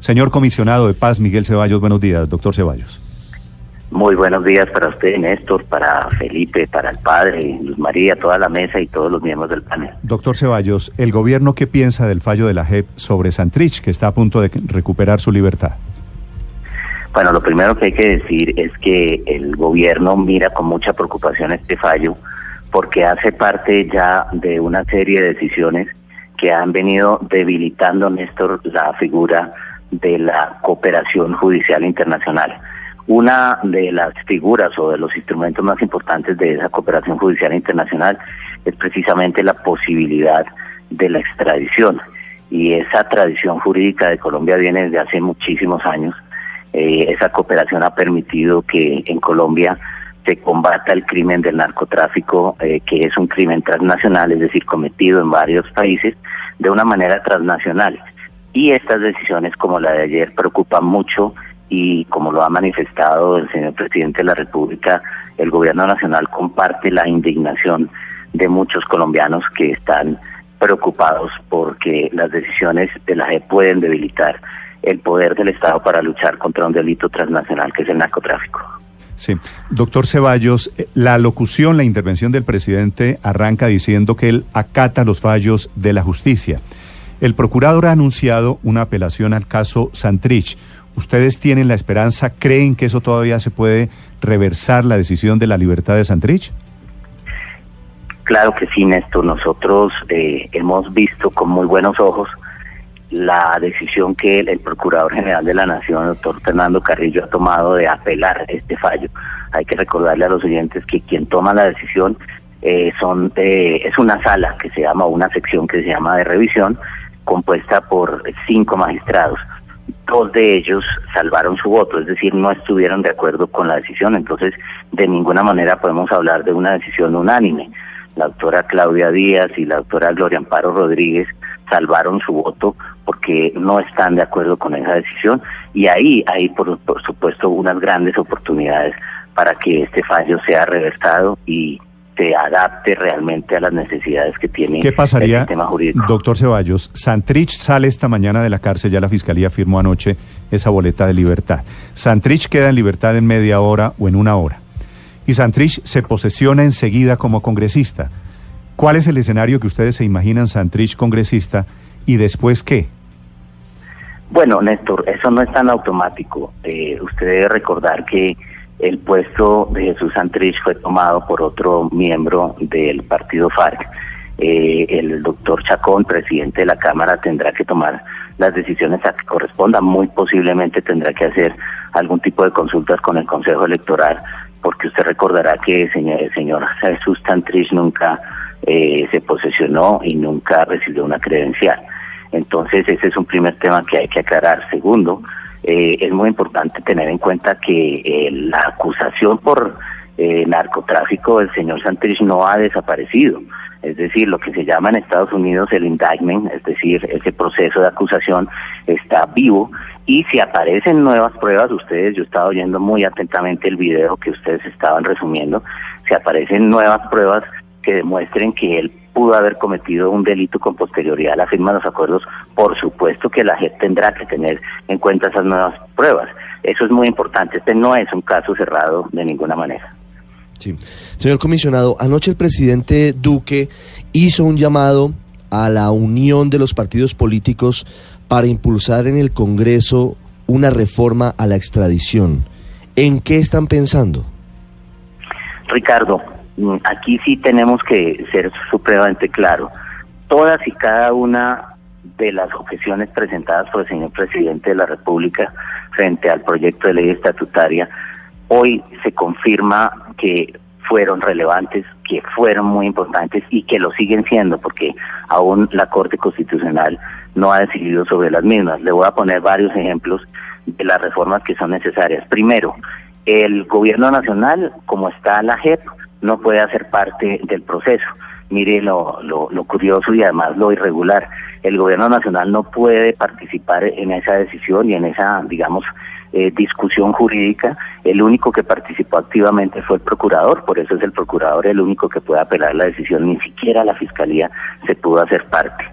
Señor comisionado de paz, Miguel Ceballos, buenos días, doctor Ceballos. Muy buenos días para usted, Néstor, para Felipe, para el padre, Luz María, toda la mesa y todos los miembros del panel. Doctor Ceballos, ¿el gobierno qué piensa del fallo de la JEP sobre Santrich, que está a punto de recuperar su libertad? Bueno, lo primero que hay que decir es que el gobierno mira con mucha preocupación este fallo porque hace parte ya de una serie de decisiones que han venido debilitando, Néstor, la figura de la cooperación judicial internacional. Una de las figuras o de los instrumentos más importantes de esa cooperación judicial internacional es precisamente la posibilidad de la extradición. Y esa tradición jurídica de Colombia viene desde hace muchísimos años. Eh, esa cooperación ha permitido que en Colombia se combata el crimen del narcotráfico, eh, que es un crimen transnacional, es decir, cometido en varios países de una manera transnacional. Y estas decisiones como la de ayer preocupan mucho y como lo ha manifestado el señor presidente de la República, el gobierno nacional comparte la indignación de muchos colombianos que están preocupados porque las decisiones de la JEP pueden debilitar el poder del Estado para luchar contra un delito transnacional que es el narcotráfico. Sí. Doctor Ceballos, eh, la locución, la intervención del presidente arranca diciendo que él acata los fallos de la justicia. El procurador ha anunciado una apelación al caso Santrich. ¿Ustedes tienen la esperanza, creen que eso todavía se puede reversar la decisión de la libertad de Santrich? Claro que sí, Néstor. Nosotros eh, hemos visto con muy buenos ojos la decisión que el, Procurador General de la Nación, el doctor Fernando Carrillo, ha tomado de apelar este fallo. Hay que recordarle a los oyentes que quien toma la decisión eh, son eh, es una sala que se llama, una sección que se llama de revisión, compuesta por cinco magistrados. Dos de ellos salvaron su voto, es decir, no estuvieron de acuerdo con la decisión, entonces de ninguna manera podemos hablar de una decisión unánime. La doctora Claudia Díaz y la doctora Gloria Amparo Rodríguez salvaron su voto porque no están de acuerdo con esa decisión y ahí hay por, supuesto unas grandes oportunidades para que este fallo sea reversado y se adapte realmente a las necesidades que tiene ¿Qué pasaría, el sistema jurídico. Doctor Ceballos, Santrich sale esta mañana de la cárcel, ya la Fiscalía firmó anoche esa boleta de libertad. Santrich queda en libertad en media hora o en una hora. Y Santrich se posesiona enseguida como congresista. ¿Cuál es el escenario que ustedes se imaginan Santrich congresista y después qué? Bueno, Néstor, eso no es tan automático. Eh, usted debe recordar que el puesto de Jesús Santrich fue tomado por otro miembro del partido FARC. Eh, el doctor Chacón, presidente de la Cámara, tendrá que tomar las decisiones a que correspondan. Muy posiblemente tendrá que hacer algún tipo de consultas con el Consejo Electoral, porque usted recordará que el señor, el señor Jesús Santrich nunca eh, se posesionó y nunca recibió una credencial. Entonces ese es un primer tema que hay que aclarar. Segundo, eh, es muy importante tener en cuenta que eh, la acusación por narcotráfico del señor Santrich no ha desaparecido. Es decir, lo que se llama en Estados Unidos el indictment, es decir, ese proceso de acusación está vivo y si aparecen nuevas pruebas, ustedes, yo estaba oyendo muy atentamente el video que ustedes estaban resumiendo, si aparecen nuevas pruebas, que demuestren que él pudo haber cometido un delito con posterioridad a la firma de los acuerdos, por supuesto que la JEP tendrá que tener en cuenta esas nuevas pruebas. Eso es muy importante. Este no es un caso cerrado de ninguna manera. Sí. Señor comisionado, anoche el presidente Duque hizo un llamado a la unión de los partidos políticos para impulsar en el Congreso una reforma a la extradición. ¿En qué están pensando? Ricardo, aquí sí tenemos que ser supremamente claros. Todas y cada una de las objeciones presentadas por el señor presidente de la República frente al proyecto de ley estatutaria, hoy se confirma que fueron relevantes, que fueron muy importantes y que lo siguen siendo, porque aún la Corte Constitucional no ha decidido sobre las mismas. Le voy a poner varios ejemplos de las reformas que son necesarias. Primero, el gobierno nacional, como está la JEP, no puede hacer parte del proceso. Mire lo, lo, curioso y además lo irregular. El gobierno nacional no puede participar en esa decisión y en esa, digamos, eh, discusión jurídica. El único que participó activamente fue el procurador, por eso es el procurador el único que puede apelar la decisión. Ni siquiera la fiscalía se pudo hacer parte.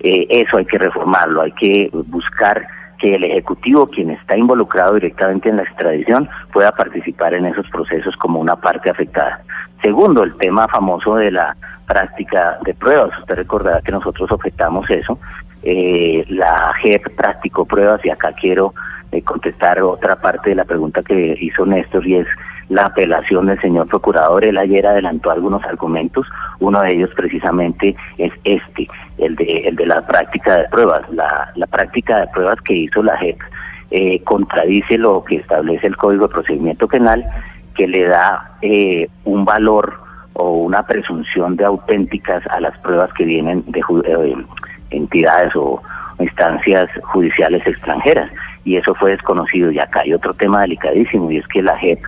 Eh, eso hay que reformarlo, hay que buscar que el Ejecutivo, quien está involucrado directamente en la extradición, pueda participar en esos procesos como una parte afectada. Segundo, el tema famoso de la práctica de pruebas. Usted recordará que nosotros objetamos eso. Eh, la JEP practicó pruebas y acá quiero eh, contestar otra parte de la pregunta que hizo Néstor y es la apelación del señor procurador. Él ayer adelantó algunos argumentos, uno de ellos precisamente es este, el de, el de la práctica de pruebas. La, la práctica de pruebas que hizo la JEP eh, contradice lo que establece el Código de Procedimiento Penal, que le da eh, un valor o una presunción de auténticas a las pruebas que vienen de eh, entidades o instancias judiciales extranjeras. Y eso fue desconocido. Y acá hay otro tema delicadísimo, y es que la JEP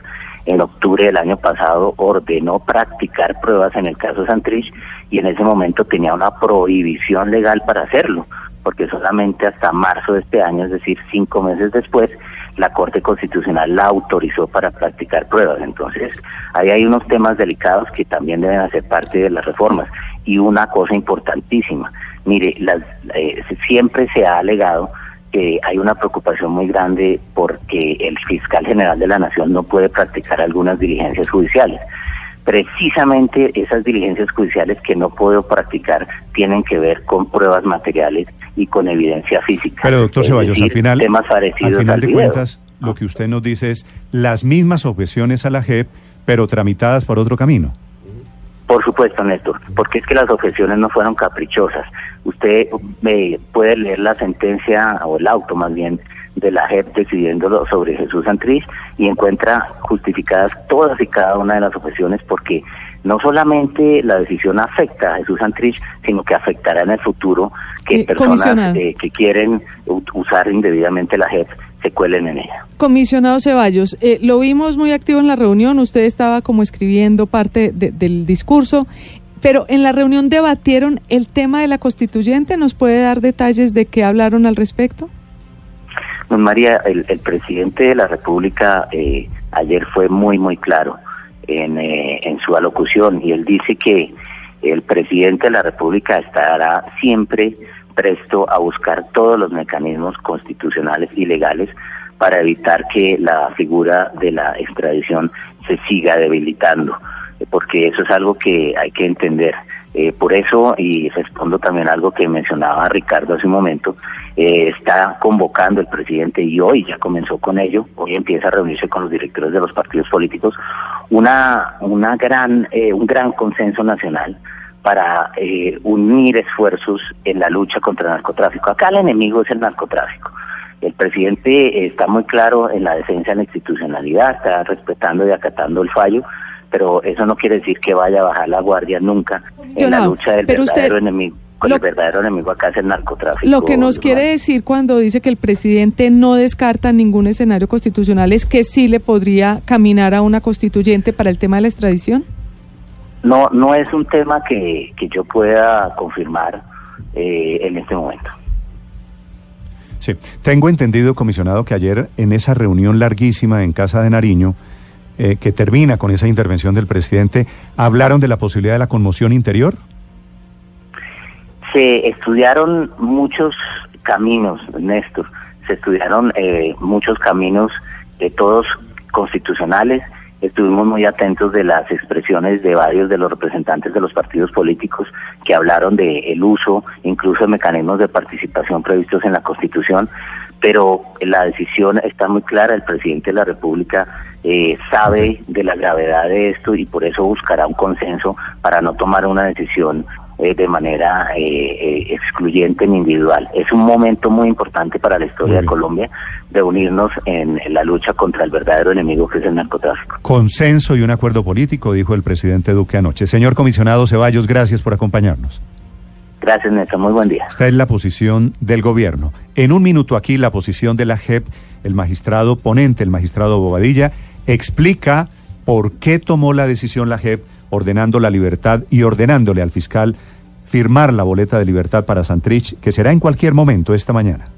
en octubre del año pasado ordenó practicar pruebas en el caso Santrich y en ese momento tenía una prohibición legal para hacerlo, porque solamente hasta marzo de este año, es decir, cinco meses después, la Corte Constitucional la autorizó para practicar pruebas. Entonces, ahí hay unos temas delicados que también deben hacer parte de las reformas. Y una cosa importantísima, mire, las, eh, siempre se ha alegado que hay una preocupación muy grande porque el fiscal general de la Nación no puede practicar algunas diligencias judiciales. Precisamente esas diligencias judiciales que no puedo practicar tienen que ver con pruebas materiales y con evidencia física. Pero doctor Ceballos, al final, al final de cuentas, lo que usted nos dice es las mismas objeciones a la JEP, pero tramitadas por otro camino. Por supuesto, Néstor, porque es que las objeciones no fueron caprichosas. Usted eh, puede leer la sentencia, o el auto más bien, de la JEP decidiéndolo sobre Jesús Santrich y encuentra justificadas todas y cada una de las objeciones porque no solamente la decisión afecta a Jesús Santrich, sino que afectará en el futuro que eh, personas eh, que quieren usar indebidamente la JEP se cuelen en ella. Comisionado Ceballos, eh, lo vimos muy activo en la reunión, usted estaba como escribiendo parte del discurso, pero en la reunión debatieron el tema de la constituyente, ¿nos puede dar detalles de qué hablaron al respecto? Pues María, el, presidente de la República eh, ayer fue muy, muy claro en, eh, en su alocución y él dice que el presidente de la República estará siempre presto a buscar todos los mecanismos constitucionales y legales para evitar que la figura de la extradición se siga debilitando, porque eso es algo que hay que entender. Eh, por eso, y respondo también algo que mencionaba Ricardo hace un momento, eh, está convocando el presidente y hoy ya comenzó con ello, hoy empieza a reunirse con los directores de los partidos políticos, una, una gran, eh, un gran consenso nacional para eh, unir esfuerzos en la lucha contra el narcotráfico. Acá el enemigo es el narcotráfico. El presidente está muy claro en la defensa de la institucionalidad, está respetando y acatando el fallo, pero eso no quiere decir que vaya a bajar la guardia nunca en la lucha del verdadero enemigo. el verdadero enemigo acá es el narcotráfico. Lo que nos quiere decir cuando dice que el presidente no descarta ningún escenario constitucional es que sí le podría caminar a una constituyente para el tema de la extradición. No, no es un tema que, que yo pueda confirmar eh, en este momento. Sí, tengo entendido, comisionado, que ayer en esa reunión larguísima en Casa de Nariño, eh, que termina con esa intervención del presidente, ¿hablaron de la posibilidad de la conmoción interior? Se estudiaron muchos caminos, Néstor, se estudiaron eh, muchos caminos, de todos constitucionales, estuvimos muy atentos de las expresiones de varios de los representantes de los partidos políticos que hablaron de el uso incluso de mecanismos de participación previstos en la Constitución, pero la decisión está muy clara, el presidente de la República eh, sabe de la gravedad de esto y por eso buscará un consenso para no tomar una decisión eh, de manera eh, eh, excluyente ni individual. Es un momento muy importante para la historia de Colombia de unirnos en, la lucha contra el verdadero enemigo que es el narcotráfico. Consenso y un acuerdo político, dijo el presidente Duque anoche. Señor comisionado Ceballos, gracias por acompañarnos. Gracias, Néstor. Muy buen día. Esta es la posición del gobierno. En un minuto aquí, la posición de la JEP, el magistrado ponente, el magistrado Bobadilla, explica por qué tomó la decisión la JEP ordenando la libertad y ordenándole al fiscal firmar la boleta de libertad para Santrich, que será en cualquier momento esta mañana.